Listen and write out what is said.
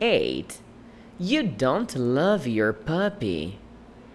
8. You don't love your puppy.